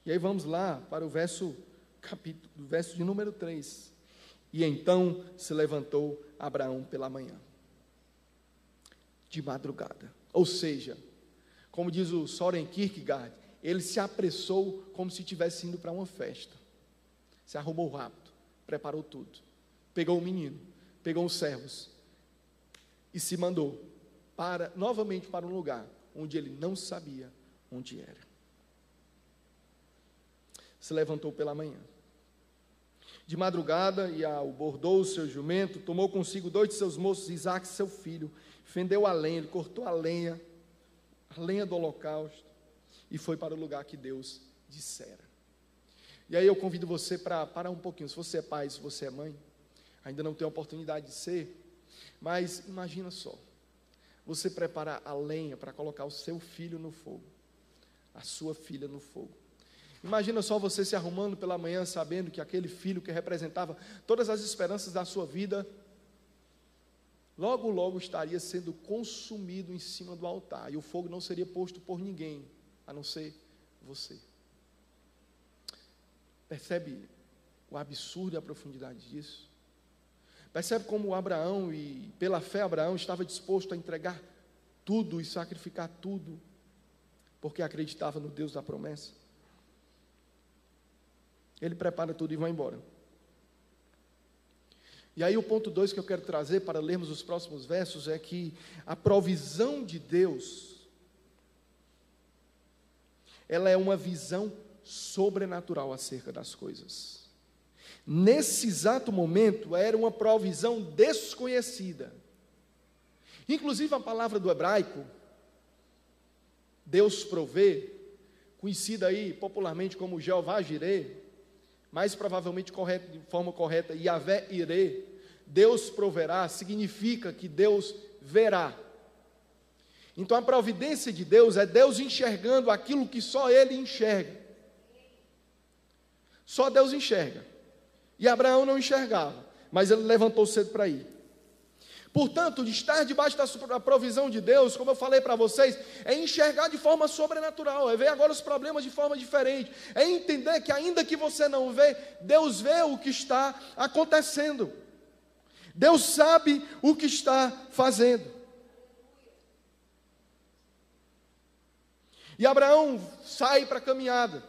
E aí vamos lá para o verso capítulo, verso de número 3. E então se levantou Abraão pela manhã, de madrugada. Ou seja, como diz o Soren Kierkegaard, ele se apressou como se estivesse indo para uma festa. Se arrumou rápido, preparou tudo. Pegou o menino, pegou os servos e se mandou para novamente para um lugar onde ele não sabia onde era. Se levantou pela manhã. De madrugada, e ao bordou o seu jumento, tomou consigo dois de seus moços, Isaac, seu filho, fendeu a lenha, ele cortou a lenha, a lenha do holocausto, e foi para o lugar que Deus dissera. E aí eu convido você para parar um pouquinho. Se você é pai, se você é mãe, ainda não tem a oportunidade de ser, mas imagina só. Você prepara a lenha para colocar o seu filho no fogo, a sua filha no fogo. Imagina só você se arrumando pela manhã, sabendo que aquele filho que representava todas as esperanças da sua vida, logo, logo estaria sendo consumido em cima do altar, e o fogo não seria posto por ninguém, a não ser você. Percebe o absurdo e a profundidade disso? Percebe como Abraão, e pela fé Abraão estava disposto a entregar tudo e sacrificar tudo, porque acreditava no Deus da promessa? Ele prepara tudo e vai embora. E aí o ponto 2 que eu quero trazer para lermos os próximos versos é que a provisão de Deus ela é uma visão sobrenatural acerca das coisas. Nesse exato momento, era uma provisão desconhecida. Inclusive, a palavra do hebraico, Deus provê, conhecida aí popularmente como Jeová Jireh, mais provavelmente correto, de forma correta, Yahvé Irê, Deus proverá, significa que Deus verá. Então a providência de Deus é Deus enxergando aquilo que só Ele enxerga. Só Deus enxerga. E Abraão não enxergava, mas ele levantou cedo para ir. Portanto, estar debaixo da provisão de Deus, como eu falei para vocês, é enxergar de forma sobrenatural, é ver agora os problemas de forma diferente, é entender que ainda que você não vê, Deus vê o que está acontecendo. Deus sabe o que está fazendo. E Abraão sai para a caminhada.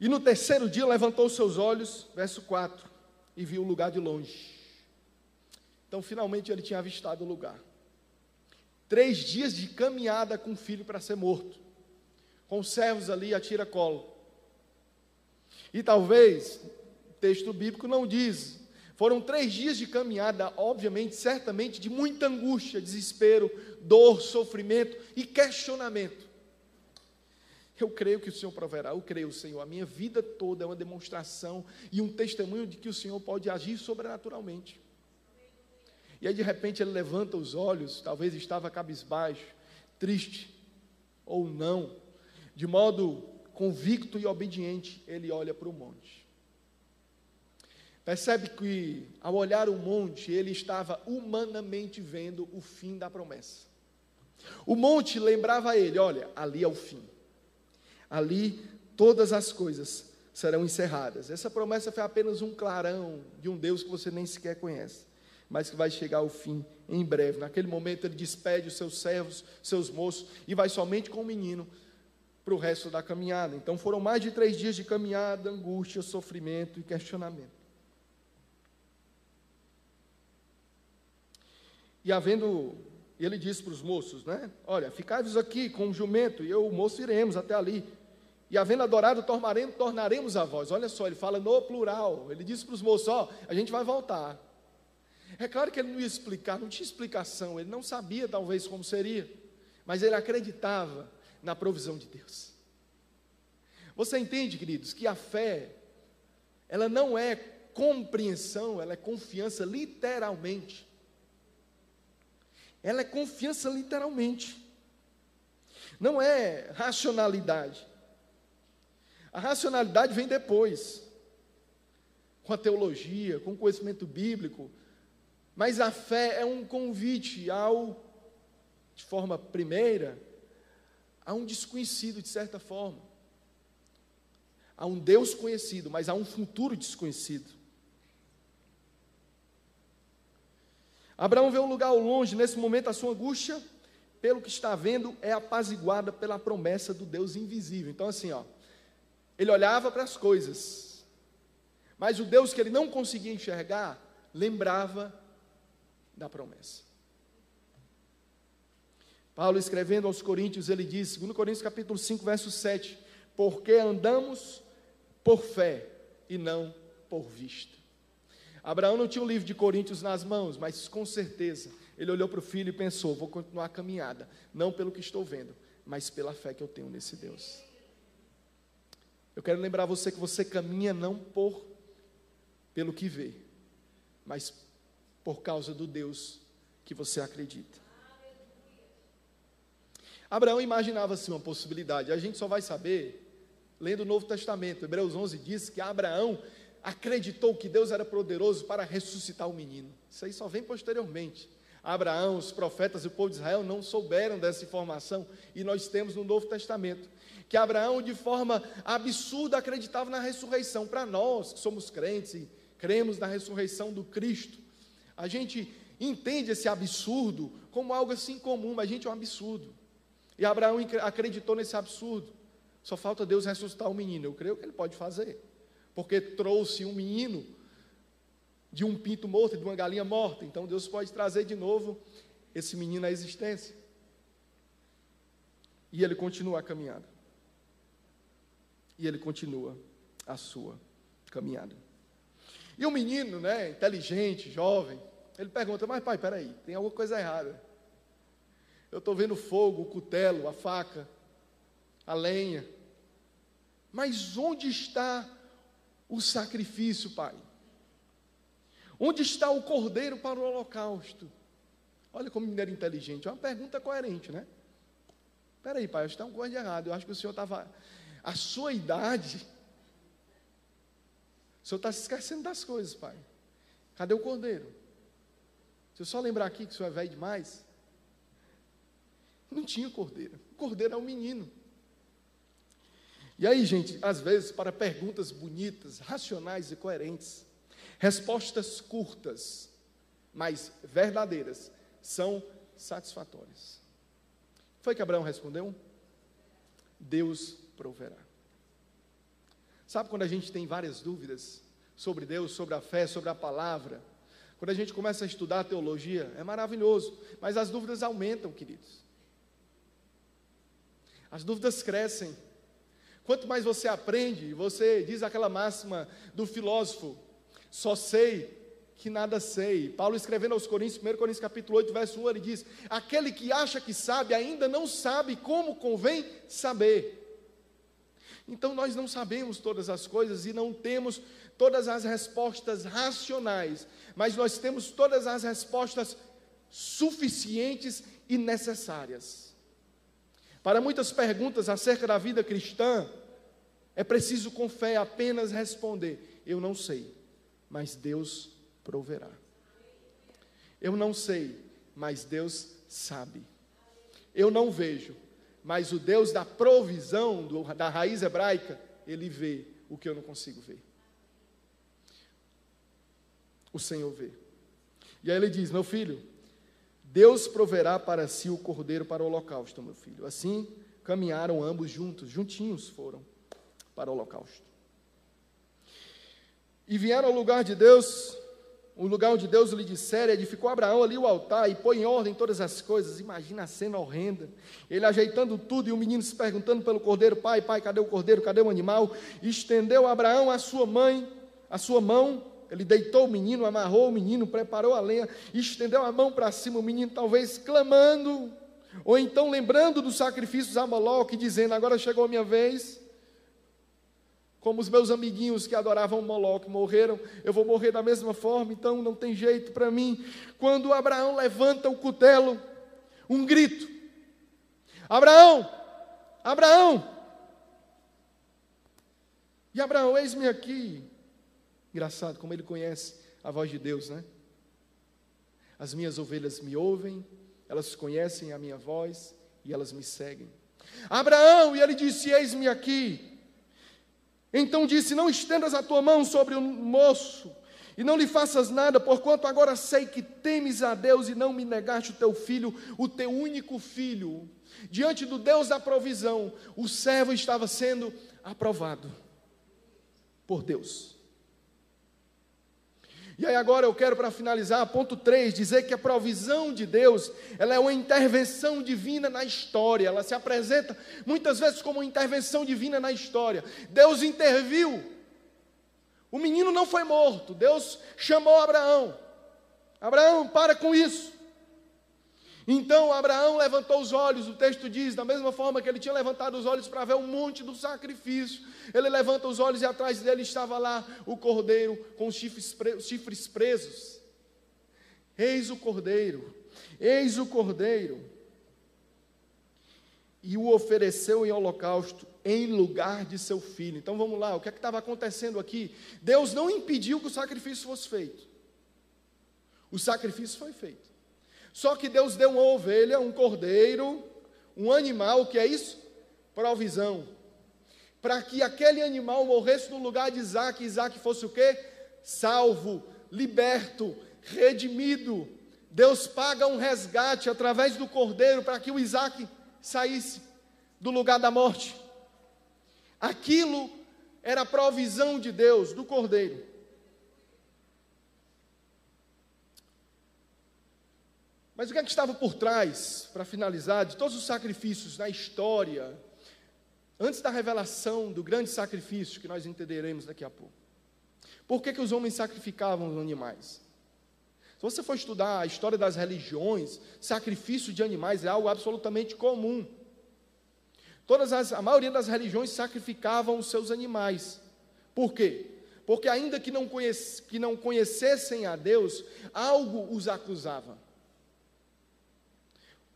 E no terceiro dia levantou seus olhos, verso 4, e viu o lugar de longe. Então, finalmente, ele tinha avistado o lugar. Três dias de caminhada com o filho para ser morto, com os servos ali a tira-colo. E talvez, texto bíblico não diz, foram três dias de caminhada, obviamente, certamente, de muita angústia, desespero, dor, sofrimento e questionamento. Eu creio que o Senhor proverá, eu creio, Senhor. A minha vida toda é uma demonstração e um testemunho de que o Senhor pode agir sobrenaturalmente. E aí, de repente, ele levanta os olhos, talvez estava cabisbaixo, triste, ou não, de modo convicto e obediente, ele olha para o monte. Percebe que, ao olhar o monte, ele estava humanamente vendo o fim da promessa. O monte lembrava a ele: olha, ali é o fim. Ali todas as coisas serão encerradas. Essa promessa foi apenas um clarão de um Deus que você nem sequer conhece. mas que vai chegar ao fim em breve. Naquele momento ele despede os seus servos, seus moços, e vai somente com o menino para o resto da caminhada. Então foram mais de três dias de caminhada, angústia, sofrimento e questionamento. E havendo, ele disse para os moços, né? Olha, ficai-vos aqui com o jumento, e eu, o moço, iremos até ali. E havendo adorado, tornaremos, tornaremos a voz. Olha só, ele fala no plural. Ele disse para os moços: Ó, a gente vai voltar. É claro que ele não ia explicar, não tinha explicação, ele não sabia talvez como seria, mas ele acreditava na provisão de Deus. Você entende, queridos, que a fé, ela não é compreensão, ela é confiança literalmente. Ela é confiança literalmente. Não é racionalidade. A racionalidade vem depois, com a teologia, com o conhecimento bíblico, mas a fé é um convite ao, de forma primeira, a um desconhecido, de certa forma. A um Deus conhecido, mas a um futuro desconhecido. Abraão vê um lugar ao longe, nesse momento a sua angústia, pelo que está vendo, é apaziguada pela promessa do Deus invisível. Então, assim, ó, ele olhava para as coisas, mas o Deus que ele não conseguia enxergar, lembrava da promessa. Paulo escrevendo aos Coríntios, ele diz, 2 Coríntios capítulo 5, verso 7, porque andamos por fé e não por vista. Abraão não tinha o um livro de Coríntios nas mãos, mas com certeza ele olhou para o filho e pensou: vou continuar a caminhada, não pelo que estou vendo, mas pela fé que eu tenho nesse Deus. Eu quero lembrar você que você caminha não por pelo que vê, mas por causa do Deus que você acredita. Abraão imaginava assim uma possibilidade. A gente só vai saber lendo o Novo Testamento. Hebreus 11 diz que Abraão acreditou que Deus era poderoso para ressuscitar o menino. Isso aí só vem posteriormente. Abraão, os profetas e o povo de Israel não souberam dessa informação e nós temos no Novo Testamento que Abraão de forma absurda acreditava na ressurreição. Para nós que somos crentes e cremos na ressurreição do Cristo, a gente entende esse absurdo como algo assim comum, mas a gente é um absurdo. E Abraão acreditou nesse absurdo. Só falta Deus ressuscitar o menino. Eu creio que ele pode fazer. Porque trouxe um menino de um pinto morto e de uma galinha morta. Então Deus pode trazer de novo esse menino à existência. E ele continua a caminhada. E ele continua a sua caminhada. E o menino, né, inteligente, jovem, ele pergunta: Mas pai, peraí, tem alguma coisa errada. Eu estou vendo fogo, o cutelo, a faca, a lenha. Mas onde está o sacrifício, pai? Onde está o cordeiro para o holocausto? Olha como menino era inteligente. É uma pergunta coerente, né? Peraí, pai, acho que está um coisa de errado. Eu acho que o senhor estava. A sua idade o senhor está se esquecendo das coisas, pai. Cadê o cordeiro? Se eu só lembrar aqui que o senhor é velho demais. Não tinha cordeiro. O cordeiro é um menino. E aí, gente, às vezes, para perguntas bonitas, racionais e coerentes, respostas curtas, mas verdadeiras, são satisfatórias. Foi que Abraão respondeu? Deus proverá. Sabe quando a gente tem várias dúvidas sobre Deus, sobre a fé, sobre a palavra? Quando a gente começa a estudar a teologia, é maravilhoso, mas as dúvidas aumentam, queridos. As dúvidas crescem. Quanto mais você aprende, você diz aquela máxima do filósofo: só sei que nada sei. Paulo escrevendo aos Coríntios, 1 Coríntios capítulo 8, verso 1, ele diz: Aquele que acha que sabe ainda não sabe como convém saber. Então nós não sabemos todas as coisas e não temos todas as respostas racionais, mas nós temos todas as respostas suficientes e necessárias. Para muitas perguntas acerca da vida cristã, é preciso com fé apenas responder: Eu não sei, mas Deus proverá. Eu não sei, mas Deus sabe. Eu não vejo, mas o Deus da provisão, do, da raiz hebraica, ele vê o que eu não consigo ver. O Senhor vê. E aí ele diz: Meu filho, Deus proverá para si o cordeiro para o holocausto, meu filho. Assim caminharam ambos juntos, juntinhos foram para o holocausto. E vieram ao lugar de Deus, o lugar onde Deus lhe dissera, edificou Abraão ali o altar e põe em ordem todas as coisas. Imagina a cena horrenda. Ele ajeitando tudo e o menino se perguntando pelo cordeiro: Pai, pai, cadê o cordeiro? Cadê o animal? Estendeu Abraão a sua mãe, a sua mão. Ele deitou o menino, amarrou o menino, preparou a lenha, estendeu a mão para cima, o menino talvez clamando, ou então lembrando dos sacrifícios a Moloque, dizendo: Agora chegou a minha vez. Como os meus amiguinhos que adoravam Moloque morreram, eu vou morrer da mesma forma, então não tem jeito para mim. Quando Abraão levanta o cutelo, um grito: Abraão! Abraão! E Abraão, eis-me aqui. Engraçado como ele conhece a voz de Deus, né? As minhas ovelhas me ouvem, elas conhecem a minha voz e elas me seguem. Abraão, e ele disse: Eis-me aqui. Então disse: Não estendas a tua mão sobre o moço, e não lhe faças nada, porquanto agora sei que temes a Deus e não me negaste o teu filho, o teu único filho. Diante do Deus da provisão, o servo estava sendo aprovado por Deus. E aí agora eu quero para finalizar, ponto 3, dizer que a provisão de Deus, ela é uma intervenção divina na história. Ela se apresenta muitas vezes como uma intervenção divina na história. Deus interviu. O menino não foi morto. Deus chamou Abraão. Abraão, para com isso. Então Abraão levantou os olhos, o texto diz, da mesma forma que ele tinha levantado os olhos para ver o monte do sacrifício. Ele levanta os olhos e atrás dele estava lá o cordeiro com os chifres, chifres presos. Eis o cordeiro, eis o cordeiro. E o ofereceu em holocausto em lugar de seu filho. Então vamos lá, o que é que estava acontecendo aqui? Deus não impediu que o sacrifício fosse feito. O sacrifício foi feito. Só que Deus deu uma ovelha, um cordeiro, um animal, que é isso? Provisão. Para que aquele animal morresse no lugar de Isaac, Isaac fosse o quê? Salvo, liberto, redimido. Deus paga um resgate através do cordeiro para que o Isaac saísse do lugar da morte. Aquilo era a provisão de Deus, do cordeiro. Mas o que é que estava por trás, para finalizar, de todos os sacrifícios na história, antes da revelação do grande sacrifício que nós entenderemos daqui a pouco? Por que, que os homens sacrificavam os animais? Se você for estudar a história das religiões, sacrifício de animais é algo absolutamente comum. Todas as, a maioria das religiões sacrificavam os seus animais. Por quê? Porque ainda que não, conhece, que não conhecessem a Deus, algo os acusava.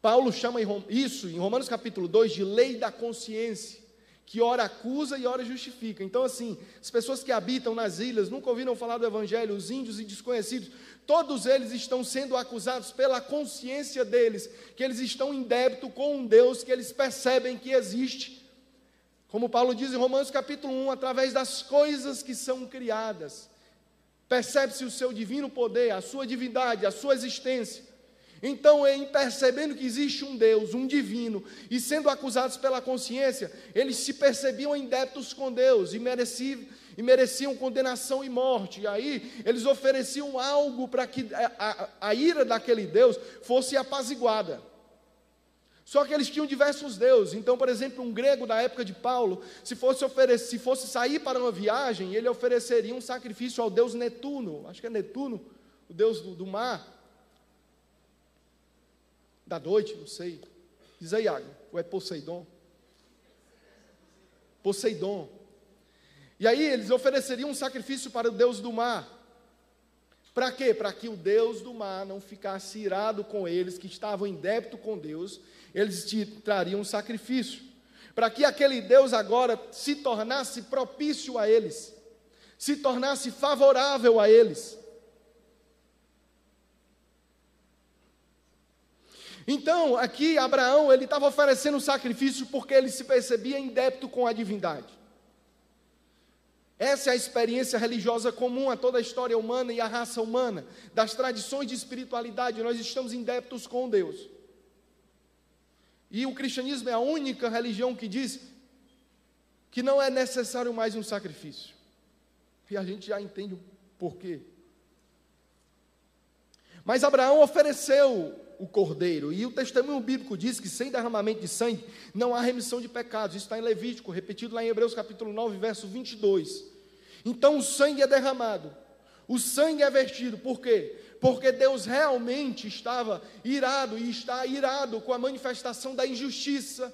Paulo chama isso, em Romanos capítulo 2, de lei da consciência, que ora acusa e ora justifica. Então, assim, as pessoas que habitam nas ilhas, nunca ouviram falar do Evangelho, os índios e desconhecidos, todos eles estão sendo acusados pela consciência deles, que eles estão em débito com um Deus que eles percebem que existe. Como Paulo diz em Romanos capítulo 1, através das coisas que são criadas, percebe-se o seu divino poder, a sua divindade, a sua existência. Então, em percebendo que existe um Deus, um divino, e sendo acusados pela consciência, eles se percebiam em com Deus e mereciam, e mereciam condenação e morte. E aí, eles ofereciam algo para que a, a, a ira daquele Deus fosse apaziguada. Só que eles tinham diversos deuses. Então, por exemplo, um grego da época de Paulo, se fosse, oferecer, se fosse sair para uma viagem, ele ofereceria um sacrifício ao deus Netuno, acho que é Netuno, o deus do, do mar da noite, não sei. Diz aí, ou é Poseidon? Poseidon. E aí eles ofereceriam um sacrifício para o Deus do mar. Para quê? Para que o Deus do mar não ficasse irado com eles, que estavam em débito com Deus, eles te trariam um sacrifício. Para que aquele Deus agora se tornasse propício a eles, se tornasse favorável a eles. Então, aqui Abraão, ele estava oferecendo um sacrifício porque ele se percebia em débito com a divindade. Essa é a experiência religiosa comum a toda a história humana e a raça humana, das tradições de espiritualidade, nós estamos em débitos com Deus. E o cristianismo é a única religião que diz que não é necessário mais um sacrifício. E a gente já entende o porquê. Mas Abraão ofereceu o cordeiro, e o testemunho bíblico diz que sem derramamento de sangue não há remissão de pecados. Isso está em Levítico, repetido lá em Hebreus capítulo 9, verso 22. Então o sangue é derramado, o sangue é vertido, por quê? Porque Deus realmente estava irado e está irado com a manifestação da injustiça,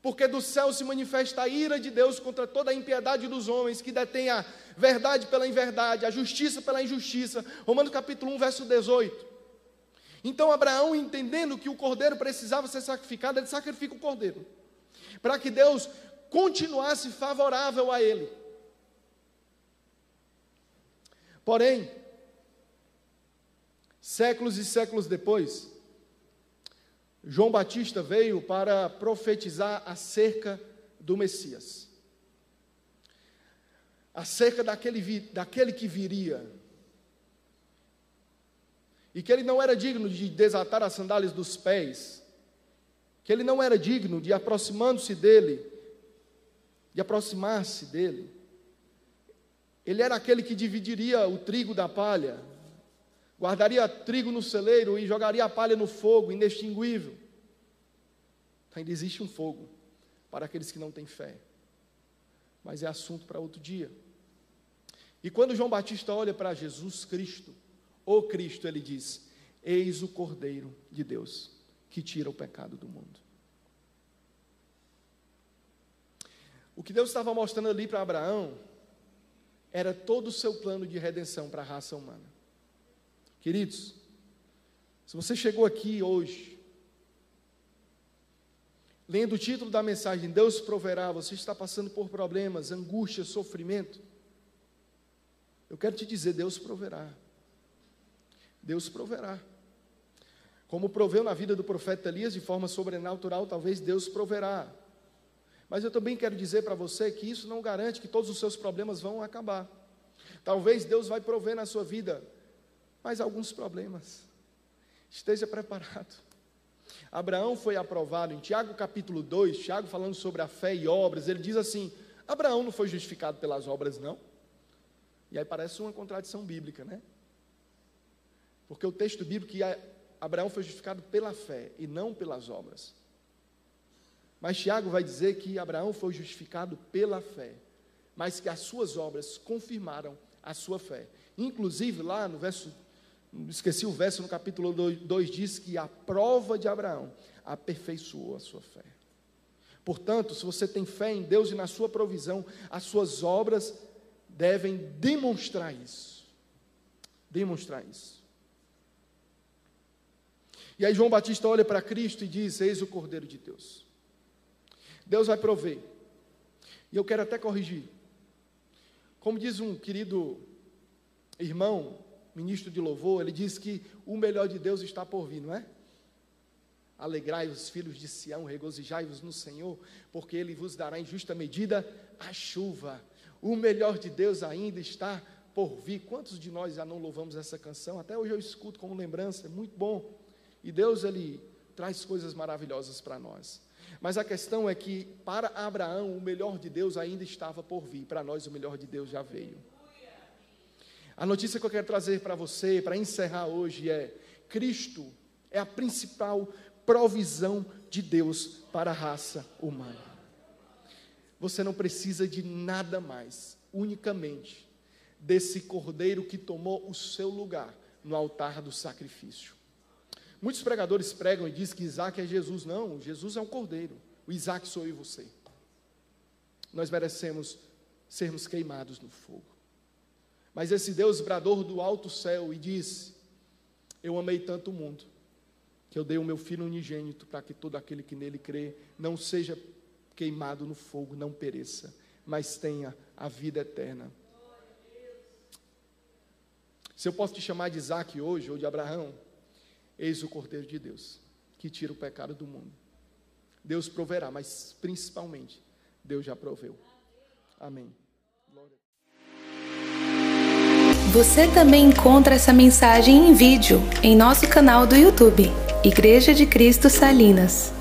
porque do céu se manifesta a ira de Deus contra toda a impiedade dos homens que detém a verdade pela inverdade, a justiça pela injustiça. Romanos capítulo 1, verso 18. Então Abraão, entendendo que o cordeiro precisava ser sacrificado, ele sacrifica o cordeiro, para que Deus continuasse favorável a ele. Porém, séculos e séculos depois, João Batista veio para profetizar acerca do Messias, acerca daquele, daquele que viria, e que ele não era digno de desatar as sandálias dos pés, que ele não era digno de aproximando-se dele, de aproximar-se dele. Ele era aquele que dividiria o trigo da palha, guardaria trigo no celeiro e jogaria a palha no fogo inextinguível. Ainda existe um fogo para aqueles que não têm fé, mas é assunto para outro dia. E quando João Batista olha para Jesus Cristo, o Cristo, ele diz: Eis o Cordeiro de Deus que tira o pecado do mundo. O que Deus estava mostrando ali para Abraão era todo o seu plano de redenção para a raça humana. Queridos, se você chegou aqui hoje, lendo o título da mensagem, Deus proverá, você está passando por problemas, angústia, sofrimento, eu quero te dizer, Deus proverá. Deus proverá. Como proveu na vida do profeta Elias de forma sobrenatural, talvez Deus proverá. Mas eu também quero dizer para você que isso não garante que todos os seus problemas vão acabar. Talvez Deus vai prover na sua vida mais alguns problemas. Esteja preparado. Abraão foi aprovado em Tiago capítulo 2, Tiago falando sobre a fé e obras, ele diz assim: Abraão não foi justificado pelas obras, não. E aí parece uma contradição bíblica, né? Porque o texto bíblico que Abraão foi justificado pela fé e não pelas obras. Mas Tiago vai dizer que Abraão foi justificado pela fé, mas que as suas obras confirmaram a sua fé. Inclusive, lá no verso, esqueci o verso no capítulo 2, diz que a prova de Abraão aperfeiçoou a sua fé. Portanto, se você tem fé em Deus e na sua provisão, as suas obras devem demonstrar isso. Demonstrar isso. E aí João Batista olha para Cristo e diz: Eis o Cordeiro de Deus. Deus vai prover. E eu quero até corrigir. Como diz um querido irmão, ministro de louvor, ele diz que o melhor de Deus está por vir, não é? Alegrai-vos, filhos de Sião, regozijai-vos no Senhor, porque Ele vos dará em justa medida a chuva. O melhor de Deus ainda está por vir. Quantos de nós já não louvamos essa canção? Até hoje eu escuto como lembrança, é muito bom. E Deus, Ele traz coisas maravilhosas para nós. Mas a questão é que para Abraão o melhor de Deus ainda estava por vir, para nós o melhor de Deus já veio. A notícia que eu quero trazer para você, para encerrar hoje, é: Cristo é a principal provisão de Deus para a raça humana. Você não precisa de nada mais, unicamente desse cordeiro que tomou o seu lugar no altar do sacrifício. Muitos pregadores pregam e dizem que Isaac é Jesus. Não, Jesus é um cordeiro. O Isaac sou eu e você. Nós merecemos sermos queimados no fogo. Mas esse Deus brador do alto céu e disse: Eu amei tanto o mundo, que eu dei o meu filho unigênito para que todo aquele que nele crê não seja queimado no fogo, não pereça, mas tenha a vida eterna. Se eu posso te chamar de Isaac hoje ou de Abraão, Eis o Cordeiro de Deus, que tira o pecado do mundo. Deus proverá, mas principalmente, Deus já proveu. Amém. Você também encontra essa mensagem em vídeo em nosso canal do YouTube, Igreja de Cristo Salinas.